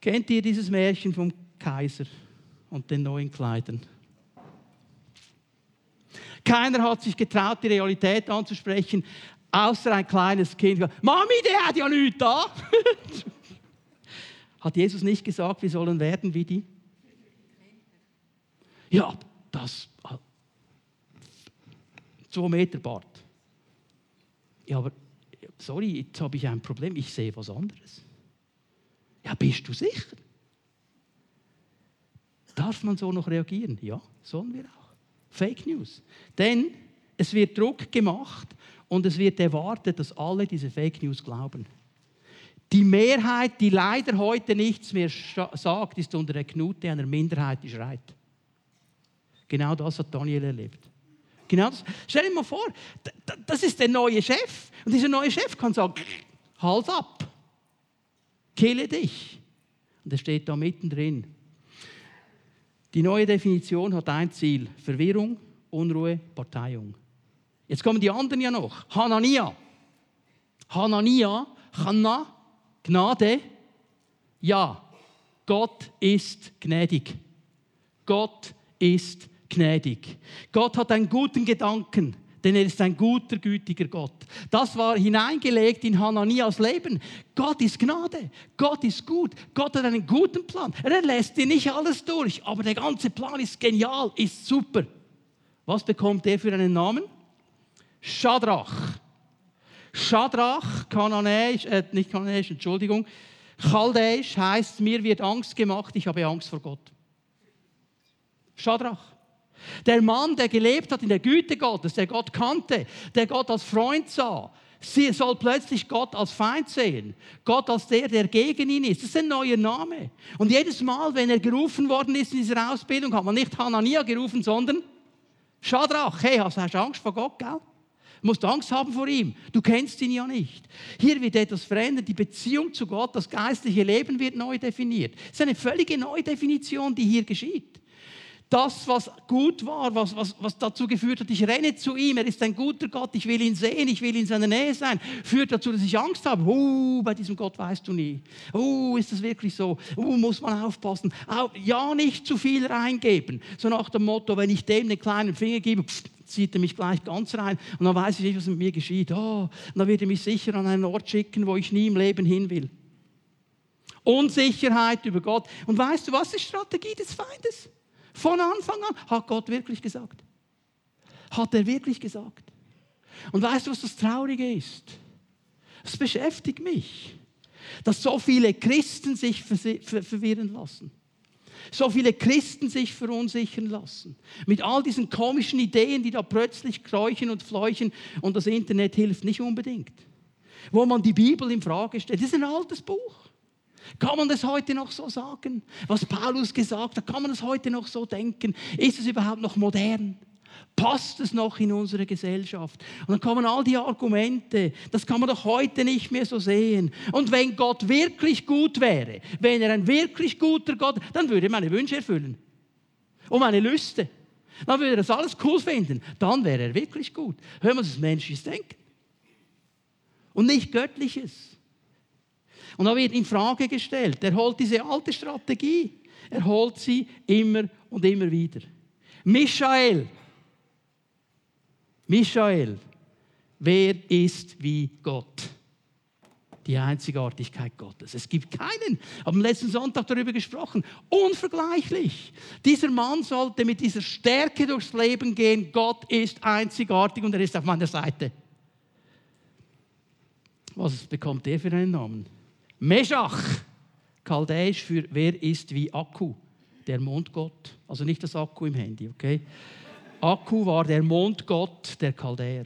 Kennt ihr dieses Märchen vom Kaiser und den neuen Kleidern? Keiner hat sich getraut, die Realität anzusprechen, Außer ein kleines Kind. Mami, der hat ja nichts da. hat Jesus nicht gesagt, wir sollen werden wie die? Ja, das. Zwei Meter Bart. Ja, aber sorry, jetzt habe ich ein Problem, ich sehe was anderes. Ja, bist du sicher? Darf man so noch reagieren? Ja, sollen wir auch. Fake News. Denn es wird Druck gemacht und es wird erwartet, dass alle diese Fake News glauben. Die Mehrheit, die leider heute nichts mehr sagt, ist unter der Knute einer Minderheit, die schreit. Genau das hat Daniel erlebt. Genau das. Stell dir mal vor, das ist der neue Chef. Und dieser neue Chef kann sagen, Hals ab, kille dich. Und er steht da mittendrin. Die neue Definition hat ein Ziel, Verwirrung, Unruhe, Parteiung. Jetzt kommen die anderen ja noch. Hanania. Hanania, Hanna, Gnade. Ja, Gott ist gnädig. Gott ist gnädig. Gott hat einen guten Gedanken, denn er ist ein guter, gütiger Gott. Das war hineingelegt in Hananias Leben. Gott ist Gnade, Gott ist gut, Gott hat einen guten Plan. Er lässt dir nicht alles durch, aber der ganze Plan ist genial, ist super. Was bekommt er für einen Namen? Schadrach. Schadrach, kananäisch, äh, nicht kananäisch, Entschuldigung, chaldäisch heißt, mir wird Angst gemacht, ich habe Angst vor Gott. Schadrach. Der Mann, der gelebt hat in der Güte Gottes, der Gott kannte, der Gott als Freund sah, Sie soll plötzlich Gott als Feind sehen. Gott als der, der gegen ihn ist. Das ist ein neuer Name. Und jedes Mal, wenn er gerufen worden ist in dieser Ausbildung, hat man nicht Hanania gerufen, sondern Schadrach. Hey, hast du Angst vor Gott, gell? Du musst Angst haben vor ihm. Du kennst ihn ja nicht. Hier wird etwas verändert. Die Beziehung zu Gott, das geistliche Leben wird neu definiert. Es ist eine völlige Neudefinition, die hier geschieht das, was gut war, was, was, was dazu geführt hat, ich renne zu ihm, er ist ein guter Gott, ich will ihn sehen, ich will in seiner Nähe sein, führt dazu, dass ich Angst habe. Oh, bei diesem Gott weißt du nie. Oh, ist das wirklich so? Oh, muss man aufpassen. Ja, nicht zu viel reingeben. So nach dem Motto, wenn ich dem den kleinen Finger gebe, pff, zieht er mich gleich ganz rein und dann weiß ich nicht, was mit mir geschieht. Oh, dann wird er mich sicher an einen Ort schicken, wo ich nie im Leben hin will. Unsicherheit über Gott. Und weißt du, was ist Strategie des Feindes? Von Anfang an hat Gott wirklich gesagt. Hat er wirklich gesagt. Und weißt du, was das Traurige ist? Es beschäftigt mich, dass so viele Christen sich verwirren lassen. So viele Christen sich verunsichern lassen. Mit all diesen komischen Ideen, die da plötzlich kräuchen und fleuchen und das Internet hilft nicht unbedingt. Wo man die Bibel in Frage stellt. Das ist ein altes Buch. Kann man das heute noch so sagen? Was Paulus gesagt hat, kann man das heute noch so denken? Ist es überhaupt noch modern? Passt es noch in unsere Gesellschaft? Und dann kommen all die Argumente, das kann man doch heute nicht mehr so sehen. Und wenn Gott wirklich gut wäre, wenn er ein wirklich guter Gott, dann würde er meine Wünsche erfüllen. Und meine Lüste. Dann würde er das alles cool finden. Dann wäre er wirklich gut. Hören wir das menschliches Denken. Und nicht göttliches. Und da wird in Frage gestellt. Er holt diese alte Strategie. Er holt sie immer und immer wieder. Michael. Michael. Wer ist wie Gott? Die Einzigartigkeit Gottes. Es gibt keinen. Haben letzten Sonntag darüber gesprochen. Unvergleichlich. Dieser Mann sollte mit dieser Stärke durchs Leben gehen. Gott ist einzigartig und er ist auf meiner Seite. Was bekommt er für einen Namen? Meshach, chaldäisch für wer ist wie Akku, der Mondgott. Also nicht das Akku im Handy, okay? Akku war der Mondgott der Chaldäer.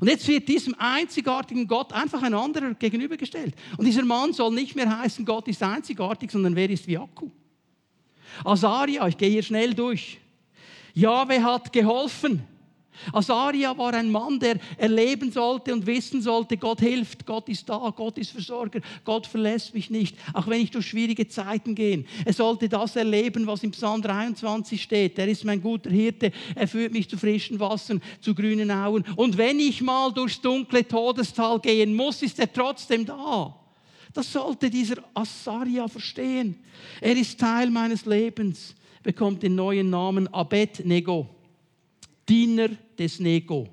Und jetzt wird diesem einzigartigen Gott einfach ein anderer gegenübergestellt. Und dieser Mann soll nicht mehr heißen, Gott ist einzigartig, sondern wer ist wie Akku. Asaria, ich gehe hier schnell durch. Jahwe hat geholfen. Asaria war ein Mann, der erleben sollte und wissen sollte, Gott hilft, Gott ist da, Gott ist Versorger, Gott verlässt mich nicht, auch wenn ich durch schwierige Zeiten gehe. Er sollte das erleben, was im Psalm 23 steht. Er ist mein guter Hirte, er führt mich zu frischen Wassern, zu grünen Auen. Und wenn ich mal durchs dunkle Todestal gehen muss, ist er trotzdem da. Das sollte dieser Asaria verstehen. Er ist Teil meines Lebens, bekommt den neuen Namen Abednego. Diener des Nego.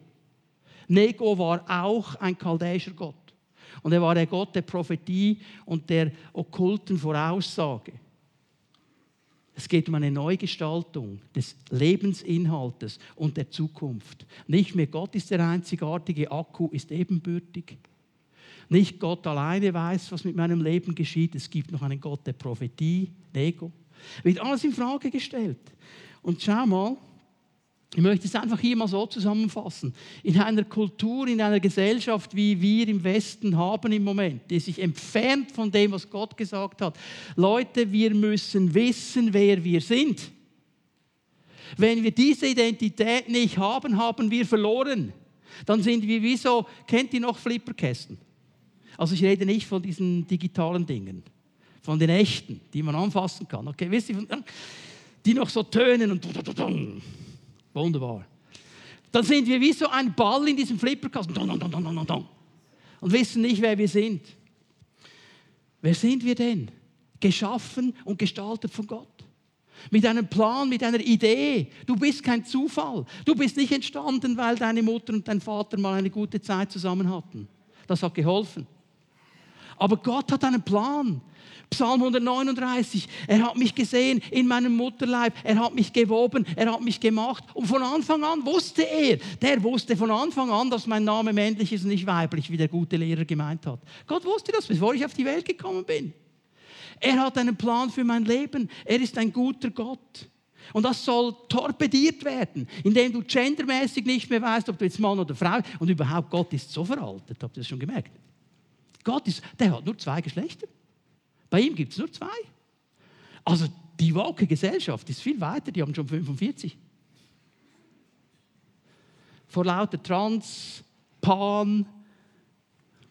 Nego war auch ein chaldäischer Gott. Und er war der Gott der Prophetie und der okkulten Voraussage. Es geht um eine Neugestaltung des Lebensinhaltes und der Zukunft. Nicht mehr Gott ist der einzigartige, Akku ist ebenbürtig. Nicht Gott alleine weiß, was mit meinem Leben geschieht. Es gibt noch einen Gott der Prophetie, Ego. Wird alles in Frage gestellt. Und schau mal, ich möchte es einfach hier mal so zusammenfassen. In einer Kultur, in einer Gesellschaft, wie wir im Westen haben im Moment, die sich entfernt von dem, was Gott gesagt hat. Leute, wir müssen wissen, wer wir sind. Wenn wir diese Identität nicht haben, haben wir verloren. Dann sind wir wie so, kennt ihr noch Flipperkästen? Also ich rede nicht von diesen digitalen Dingen, von den echten, die man anfassen kann. Okay, wisst ihr, die noch so tönen und Wunderbar. Dann sind wir wie so ein Ball in diesem Flipperkasten und wissen nicht, wer wir sind. Wer sind wir denn? Geschaffen und gestaltet von Gott. Mit einem Plan, mit einer Idee. Du bist kein Zufall. Du bist nicht entstanden, weil deine Mutter und dein Vater mal eine gute Zeit zusammen hatten. Das hat geholfen. Aber Gott hat einen Plan. Psalm 139, er hat mich gesehen in meinem Mutterleib, er hat mich gewoben, er hat mich gemacht. Und von Anfang an wusste er, der wusste von Anfang an, dass mein Name männlich ist und nicht weiblich, wie der gute Lehrer gemeint hat. Gott wusste das, bevor ich auf die Welt gekommen bin. Er hat einen Plan für mein Leben. Er ist ein guter Gott. Und das soll torpediert werden, indem du gendermäßig nicht mehr weißt, ob du jetzt Mann oder Frau und überhaupt Gott ist so veraltet. Habt ihr das schon gemerkt? Gott ist, der hat nur zwei Geschlechter. Bei ihm gibt es nur zwei. Also die woke Gesellschaft ist viel weiter, die haben schon 45. Vor lauter Trans, Pan,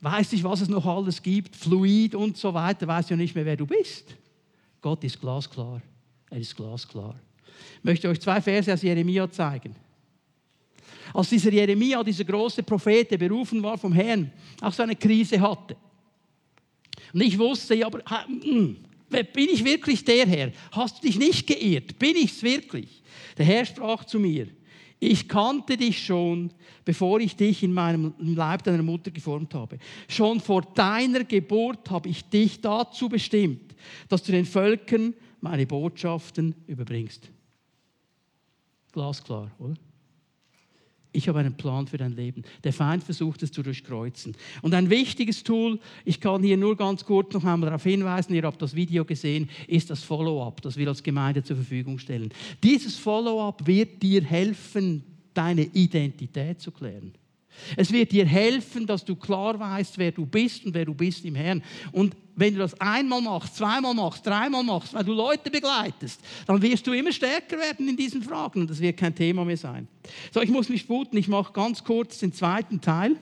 weiß ich, was es noch alles gibt, Fluid und so weiter, weiß ja nicht mehr, wer du bist. Gott ist glasklar. Er ist glasklar. Ich möchte euch zwei Verse aus Jeremia zeigen. Als dieser Jeremia, dieser große Prophet, der berufen war vom Herrn, auch so eine Krise hatte. Und ich wusste, ja, aber hm, bin ich wirklich der Herr? Hast du dich nicht geirrt? Bin ich es wirklich? Der Herr sprach zu mir, ich kannte dich schon, bevor ich dich in meinem Leib deiner Mutter geformt habe. Schon vor deiner Geburt habe ich dich dazu bestimmt, dass du den Völkern meine Botschaften überbringst. Glasklar, oder? Ich habe einen Plan für dein Leben. Der Feind versucht es zu durchkreuzen. Und ein wichtiges Tool, ich kann hier nur ganz kurz noch einmal darauf hinweisen, ihr habt das Video gesehen, ist das Follow-up, das wir als Gemeinde zur Verfügung stellen. Dieses Follow-up wird dir helfen, deine Identität zu klären. Es wird dir helfen, dass du klar weißt, wer du bist und wer du bist im Herrn. Und wenn du das einmal machst, zweimal machst, dreimal machst, weil du Leute begleitest, dann wirst du immer stärker werden in diesen Fragen und das wird kein Thema mehr sein. So, ich muss mich sputen, ich mache ganz kurz den zweiten Teil.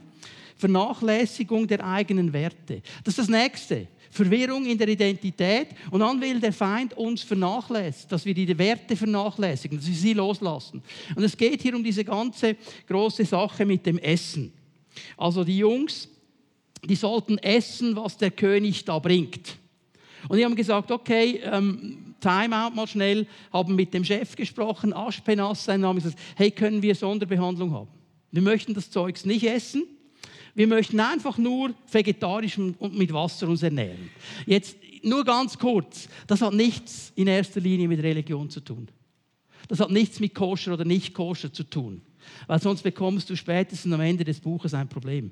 Vernachlässigung der eigenen Werte. Das ist das Nächste. Verwirrung in der Identität und dann will der Feind uns vernachlässigen, dass wir die Werte vernachlässigen, dass wir sie loslassen. Und es geht hier um diese ganze große Sache mit dem Essen. Also die Jungs, die sollten essen, was der König da bringt. Und die haben gesagt, okay, ähm, Timeout mal schnell, haben mit dem Chef gesprochen, Aschpenas, sein Name, gesagt, hey, können wir Sonderbehandlung haben? Wir möchten das Zeugs nicht essen, wir möchten einfach nur vegetarisch und mit Wasser uns ernähren. Jetzt nur ganz kurz, das hat nichts in erster Linie mit Religion zu tun. Das hat nichts mit koscher oder nicht koscher zu tun, weil sonst bekommst du spätestens am Ende des Buches ein Problem.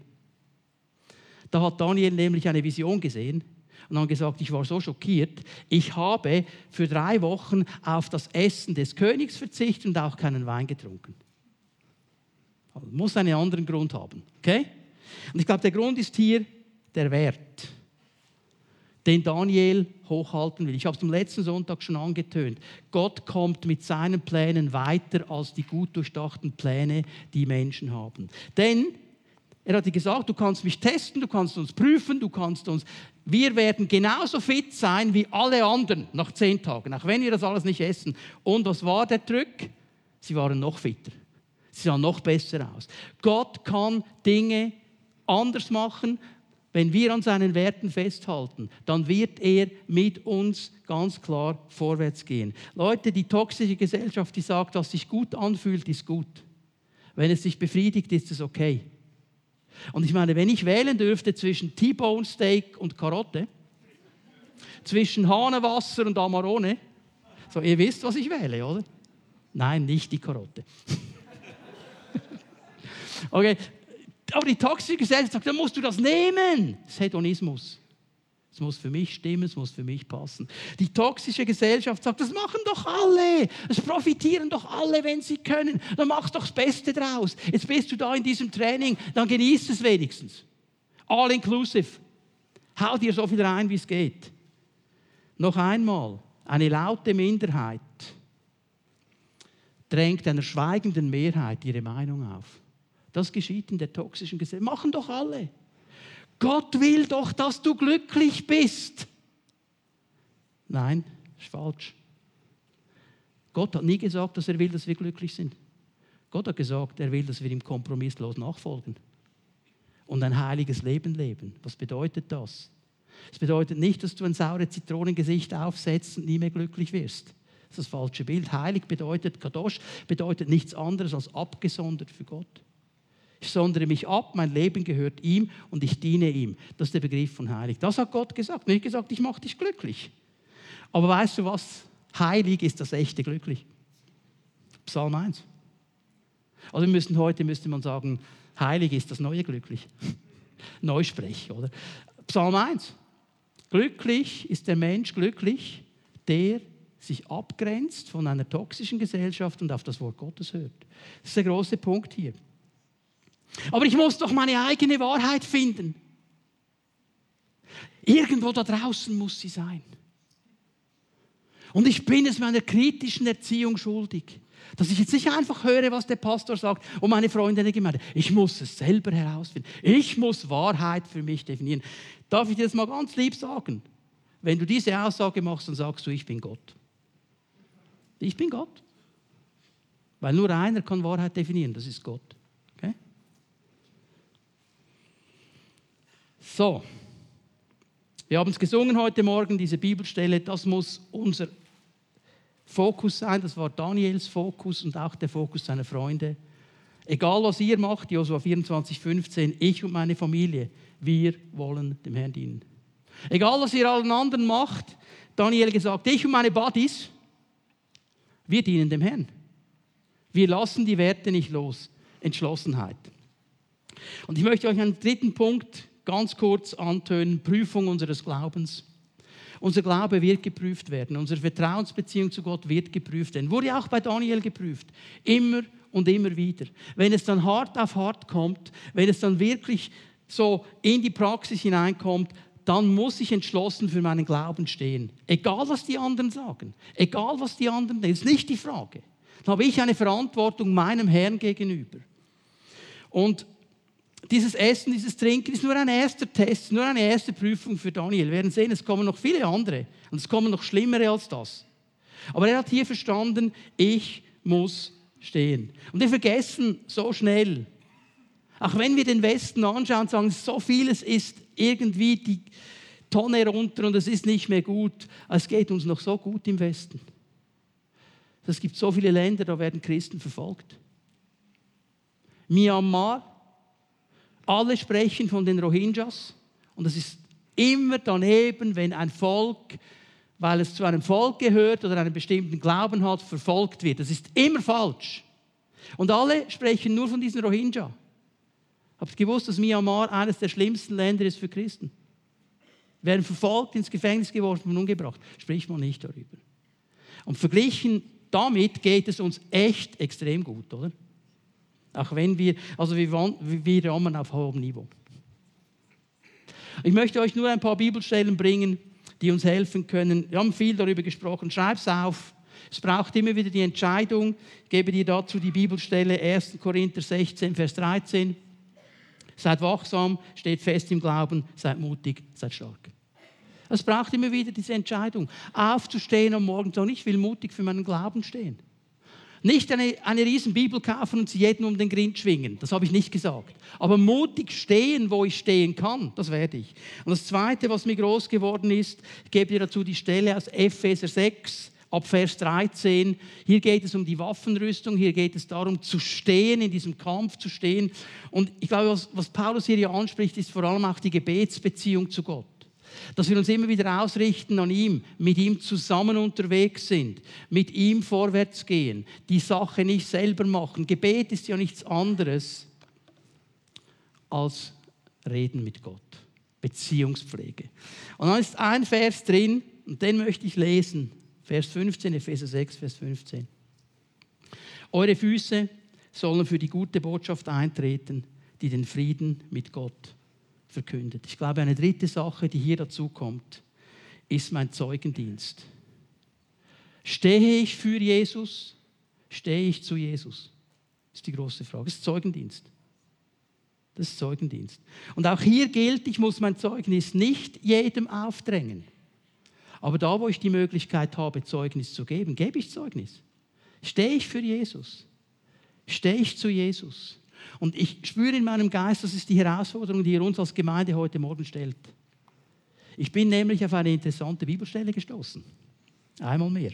Da hat Daniel nämlich eine Vision gesehen und dann gesagt, ich war so schockiert, ich habe für drei Wochen auf das Essen des Königs verzichtet und auch keinen Wein getrunken. Also, muss einen anderen Grund haben, okay? Und ich glaube, der Grund ist hier der Wert, den Daniel hochhalten will. Ich habe es am letzten Sonntag schon angetönt. Gott kommt mit seinen Plänen weiter als die gut durchdachten Pläne, die Menschen haben. Denn er hat gesagt, du kannst mich testen, du kannst uns prüfen, du kannst uns. Wir werden genauso fit sein wie alle anderen nach zehn Tagen, auch wenn wir das alles nicht essen. Und was war der Trick? Sie waren noch fitter. Sie sahen noch besser aus. Gott kann Dinge anders machen, wenn wir an seinen Werten festhalten, dann wird er mit uns ganz klar vorwärts gehen. Leute, die toxische Gesellschaft, die sagt, was sich gut anfühlt, ist gut. Wenn es sich befriedigt, ist es okay. Und ich meine, wenn ich wählen dürfte zwischen T-Bone Steak und Karotte, zwischen Hahnenwasser und Amarone, so ihr wisst, was ich wähle, oder? Nein, nicht die Karotte. okay, Aber die toxische Gesellschaft sagt, dann musst du das nehmen. Das ist Hedonismus. Es muss für mich stimmen, es muss für mich passen. Die toxische Gesellschaft sagt, das machen doch alle. Es profitieren doch alle, wenn sie können. Dann machst doch das Beste draus. Jetzt bist du da in diesem Training, dann genießt es wenigstens. All inclusive. Hau dir so viel rein, wie es geht. Noch einmal, eine laute Minderheit drängt einer schweigenden Mehrheit ihre Meinung auf. Das geschieht in der toxischen Gesellschaft. Machen doch alle. Gott will doch, dass du glücklich bist. Nein, ist falsch. Gott hat nie gesagt, dass er will, dass wir glücklich sind. Gott hat gesagt, er will, dass wir ihm kompromisslos nachfolgen und ein heiliges Leben leben. Was bedeutet das? Es bedeutet nicht, dass du ein saure Zitronengesicht aufsetzt und nie mehr glücklich wirst. Das ist das falsche Bild. Heilig bedeutet, Kadosh bedeutet nichts anderes als abgesondert für Gott. Ich sondere mich ab, mein Leben gehört ihm und ich diene ihm. Das ist der Begriff von heilig. Das hat Gott gesagt. Nicht gesagt, ich mache dich glücklich. Aber weißt du was? Heilig ist das echte glücklich. Psalm 1. Also müssen heute müsste man sagen, heilig ist das neue glücklich. Neusprech, oder? Psalm 1. Glücklich ist der Mensch glücklich, der sich abgrenzt von einer toxischen Gesellschaft und auf das Wort Gottes hört. Das ist der große Punkt hier. Aber ich muss doch meine eigene Wahrheit finden. Irgendwo da draußen muss sie sein. Und ich bin es meiner kritischen Erziehung schuldig, dass ich jetzt nicht einfach höre, was der Pastor sagt und meine Freunde in der Gemeinde. Ich muss es selber herausfinden. Ich muss Wahrheit für mich definieren. Darf ich dir das mal ganz lieb sagen? Wenn du diese Aussage machst, dann sagst du, ich bin Gott. Ich bin Gott. Weil nur einer kann Wahrheit definieren, das ist Gott. So, wir haben es gesungen heute Morgen, diese Bibelstelle, das muss unser Fokus sein, das war Daniels Fokus und auch der Fokus seiner Freunde. Egal was ihr macht, Josua 24, 15, ich und meine Familie, wir wollen dem Herrn dienen. Egal was ihr allen anderen macht, Daniel gesagt, ich und meine Buddies, wir dienen dem Herrn. Wir lassen die Werte nicht los. Entschlossenheit. Und ich möchte euch einen dritten Punkt ganz kurz antönen, Prüfung unseres Glaubens. Unser Glaube wird geprüft werden, unsere Vertrauensbeziehung zu Gott wird geprüft werden. Wurde auch bei Daniel geprüft, immer und immer wieder. Wenn es dann hart auf hart kommt, wenn es dann wirklich so in die Praxis hineinkommt, dann muss ich entschlossen für meinen Glauben stehen. Egal, was die anderen sagen, egal, was die anderen denken, ist nicht die Frage. Dann habe ich eine Verantwortung meinem Herrn gegenüber. Und dieses Essen, dieses Trinken ist nur ein erster Test, nur eine erste Prüfung für Daniel. Wir werden sehen, es kommen noch viele andere und es kommen noch schlimmere als das. Aber er hat hier verstanden, ich muss stehen. Und wir vergessen so schnell, auch wenn wir den Westen anschauen und sagen, so vieles ist irgendwie die Tonne runter und es ist nicht mehr gut, es geht uns noch so gut im Westen. Es gibt so viele Länder, da werden Christen verfolgt. Myanmar, alle sprechen von den Rohingyas und es ist immer daneben, wenn ein Volk, weil es zu einem Volk gehört oder einen bestimmten Glauben hat, verfolgt wird. Das ist immer falsch. Und alle sprechen nur von diesen Rohingya. Habt ihr gewusst, dass Myanmar eines der schlimmsten Länder ist für Christen? Werden verfolgt, ins Gefängnis geworfen und umgebracht. Spricht man nicht darüber. Und verglichen damit geht es uns echt extrem gut, oder? Auch wenn wir, also wir, wir jammern auf hohem Niveau. Ich möchte euch nur ein paar Bibelstellen bringen, die uns helfen können. Wir haben viel darüber gesprochen. Schreib es auf. Es braucht immer wieder die Entscheidung. Ich gebe dir dazu die Bibelstelle 1. Korinther 16, Vers 13. Seid wachsam, steht fest im Glauben, seid mutig, seid stark. Es braucht immer wieder diese Entscheidung, aufzustehen am Morgen und sagen, ich will mutig für meinen Glauben stehen. Nicht eine, eine riesen Bibel kaufen und sie jeden um den Grind schwingen. Das habe ich nicht gesagt. Aber mutig stehen, wo ich stehen kann, das werde ich. Und das Zweite, was mir groß geworden ist, ich gebe dir dazu die Stelle aus Epheser 6, ab Vers 13. Hier geht es um die Waffenrüstung, hier geht es darum zu stehen, in diesem Kampf zu stehen. Und ich glaube, was, was Paulus hier anspricht, ist vor allem auch die Gebetsbeziehung zu Gott. Dass wir uns immer wieder ausrichten an ihm, mit ihm zusammen unterwegs sind, mit ihm vorwärts gehen, die Sache nicht selber machen. Gebet ist ja nichts anderes als Reden mit Gott. Beziehungspflege. Und dann ist ein Vers drin, und den möchte ich lesen. Vers 15, Epheser 6, Vers 15. Eure Füße sollen für die gute Botschaft eintreten, die den Frieden mit Gott verkündet. Ich glaube, eine dritte Sache, die hier dazu kommt, ist mein Zeugendienst. Stehe ich für Jesus? Stehe ich zu Jesus? Das ist die große Frage. Das ist Zeugendienst. Das ist Zeugendienst. Und auch hier gilt, ich muss mein Zeugnis nicht jedem aufdrängen. Aber da, wo ich die Möglichkeit habe, Zeugnis zu geben, gebe ich Zeugnis. Stehe ich für Jesus? Stehe ich zu Jesus? Und ich spüre in meinem Geist, das ist die Herausforderung, die ihr uns als Gemeinde heute Morgen stellt. Ich bin nämlich auf eine interessante Bibelstelle gestoßen. Einmal mehr.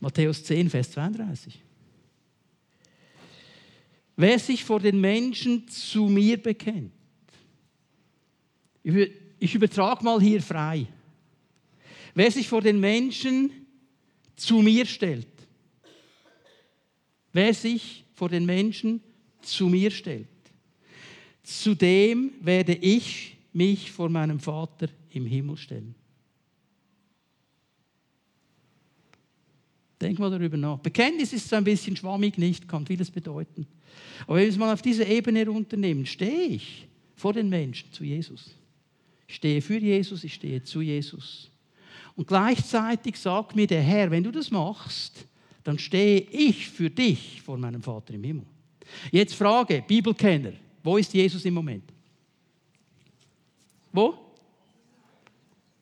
Matthäus 10, Vers 32. Wer sich vor den Menschen zu mir bekennt, ich übertrage mal hier frei. Wer sich vor den Menschen zu mir stellt, wer sich vor den Menschen zu mir stellt, zu dem werde ich mich vor meinem Vater im Himmel stellen. Denk mal darüber nach. Bekenntnis ist so ein bisschen schwammig, nicht, kann vieles bedeuten. Aber wenn wir es mal auf diese Ebene runternehmen, stehe ich vor den Menschen zu Jesus. Ich stehe für Jesus, ich stehe zu Jesus. Und gleichzeitig sagt mir der Herr, wenn du das machst, dann stehe ich für dich vor meinem Vater im Himmel. Jetzt Frage, Bibelkenner, wo ist Jesus im Moment? Wo?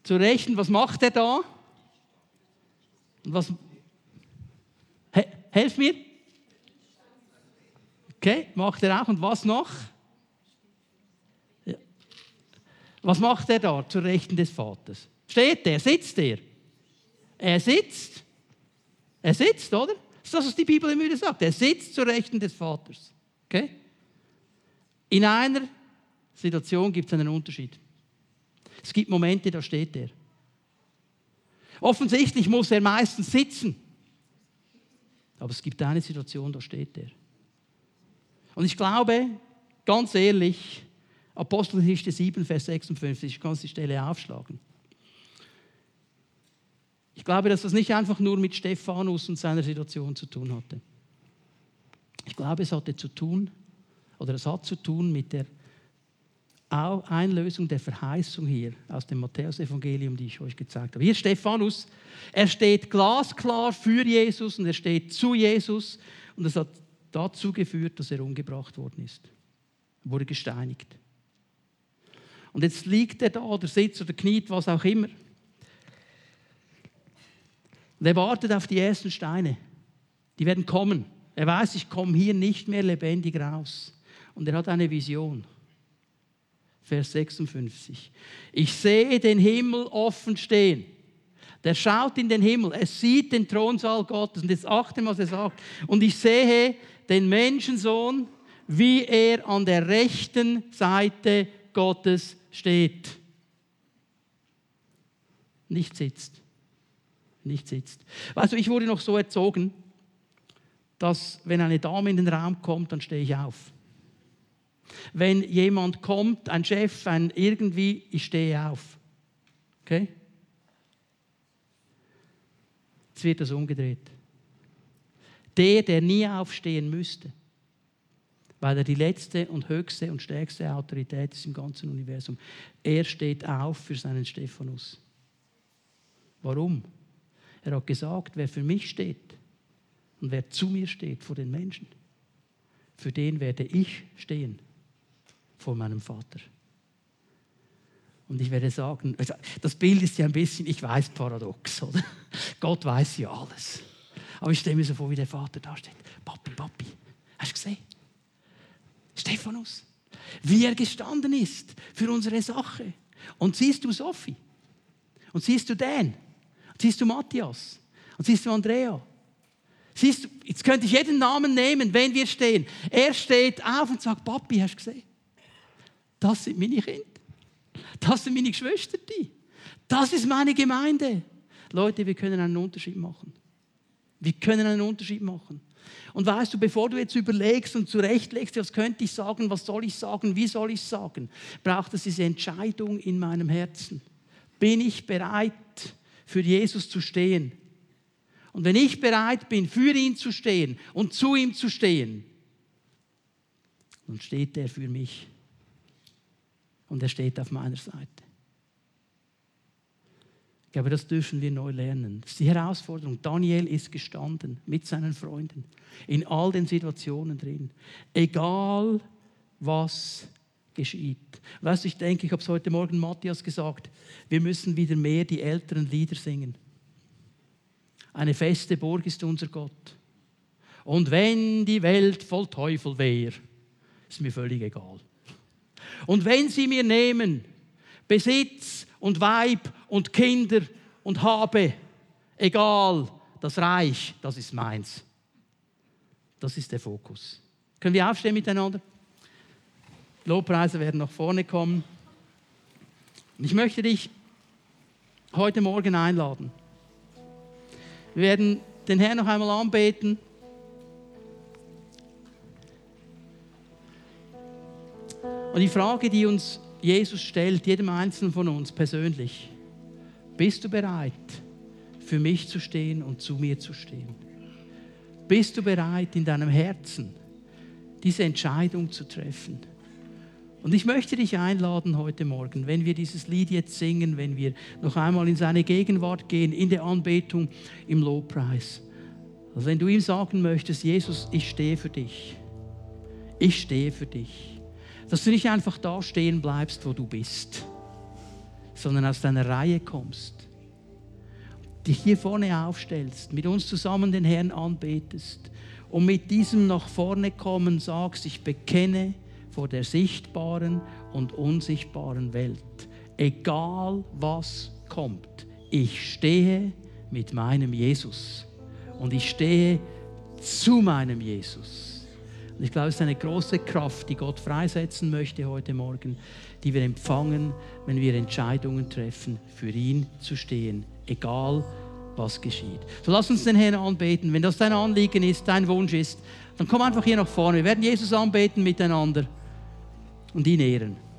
Zu Rechten, was macht er da? Und was? He, helf mir. Okay, macht er auch. Und was noch? Was macht er da zur Rechten des Vaters? Steht er? Sitzt er? Er sitzt. Er sitzt, oder? Das ist das, was die Bibel immer wieder sagt. Er sitzt zur Rechten des Vaters. Okay? In einer Situation gibt es einen Unterschied. Es gibt Momente, da steht er. Offensichtlich muss er meistens sitzen. Aber es gibt eine Situation, da steht er. Und ich glaube, ganz ehrlich, Apostelgeschichte 7, Vers 56, ich kann die Stelle aufschlagen. Ich glaube, dass das nicht einfach nur mit Stephanus und seiner Situation zu tun hatte. Ich glaube, es hatte zu tun, oder es hat zu tun mit der Einlösung der Verheißung hier aus dem Matthäusevangelium, die ich euch gezeigt habe. Hier Stephanus, er steht glasklar für Jesus und er steht zu Jesus und das hat dazu geführt, dass er umgebracht worden ist. Er wurde gesteinigt. Und jetzt liegt er da oder sitzt oder kniet, was auch immer. Und er wartet auf die ersten Steine. Die werden kommen. Er weiß, ich komme hier nicht mehr lebendig raus. Und er hat eine Vision. Vers 56. Ich sehe den Himmel offen stehen. Der schaut in den Himmel, er sieht den Thronsaal Gottes. Und jetzt achte, was er sagt. Und ich sehe den Menschensohn, wie er an der rechten Seite Gottes steht. Nicht sitzt. Nicht sitzt. Du, ich wurde noch so erzogen, dass wenn eine Dame in den Raum kommt, dann stehe ich auf. Wenn jemand kommt, ein Chef, ein irgendwie, ich stehe auf. Okay? Jetzt wird das umgedreht. Der, der nie aufstehen müsste, weil er die letzte und höchste und stärkste Autorität ist im ganzen Universum, er steht auf für seinen Stephanus. Warum? Er hat gesagt, wer für mich steht, und wer zu mir steht vor den Menschen, für den werde ich stehen vor meinem Vater. Und ich werde sagen, also, das Bild ist ja ein bisschen, ich weiß, paradox, oder? Gott weiß ja alles. Aber ich stelle mir so vor, wie der Vater da steht. Papi, Papi, hast du gesehen? Stephanus, wie er gestanden ist für unsere Sache. Und siehst du Sophie? Und siehst du Dan? Siehst du Matthias? Und siehst du Andrea? Siehst du, jetzt könnte ich jeden Namen nehmen, wenn wir stehen. Er steht auf und sagt, Papi, hast du gesehen? Das sind meine Kinder. Das sind meine Geschwister. Das ist meine Gemeinde. Leute, wir können einen Unterschied machen. Wir können einen Unterschied machen. Und weißt du, bevor du jetzt überlegst und zurechtlegst, was könnte ich sagen, was soll ich sagen, wie soll ich sagen, braucht es diese Entscheidung in meinem Herzen. Bin ich bereit, für Jesus zu stehen? Und wenn ich bereit bin, für ihn zu stehen und zu ihm zu stehen, dann steht er für mich. Und er steht auf meiner Seite. Ich glaube, das dürfen wir neu lernen. Das ist die Herausforderung. Daniel ist gestanden mit seinen Freunden in all den Situationen drin. Egal, was geschieht. Weißt du, ich denke, ich habe es heute Morgen Matthias gesagt, wir müssen wieder mehr die älteren Lieder singen. Eine feste Burg ist unser Gott. Und wenn die Welt voll Teufel wäre, ist mir völlig egal. Und wenn sie mir nehmen, Besitz und Weib und Kinder und Habe, egal, das Reich, das ist meins. Das ist der Fokus. Können wir aufstehen miteinander? Lobpreise werden nach vorne kommen. Und ich möchte dich heute Morgen einladen. Wir werden den Herrn noch einmal anbeten. Und die Frage, die uns Jesus stellt, jedem Einzelnen von uns persönlich, bist du bereit, für mich zu stehen und zu mir zu stehen? Bist du bereit, in deinem Herzen diese Entscheidung zu treffen? Und ich möchte dich einladen heute Morgen, wenn wir dieses Lied jetzt singen, wenn wir noch einmal in seine Gegenwart gehen, in der Anbetung, im Lobpreis. Also wenn du ihm sagen möchtest, Jesus, ich stehe für dich. Ich stehe für dich dass du nicht einfach da stehen bleibst, wo du bist, sondern aus deiner Reihe kommst, dich hier vorne aufstellst, mit uns zusammen den Herrn anbetest und mit diesem nach vorne kommen sagst, ich bekenne vor der sichtbaren und unsichtbaren Welt, egal was kommt, ich stehe mit meinem Jesus und ich stehe zu meinem Jesus. Und ich glaube, es ist eine große Kraft, die Gott freisetzen möchte heute Morgen, die wir empfangen, wenn wir Entscheidungen treffen, für ihn zu stehen, egal was geschieht. So lass uns den Herrn anbeten. Wenn das dein Anliegen ist, dein Wunsch ist, dann komm einfach hier nach vorne. Wir werden Jesus anbeten miteinander und ihn ehren.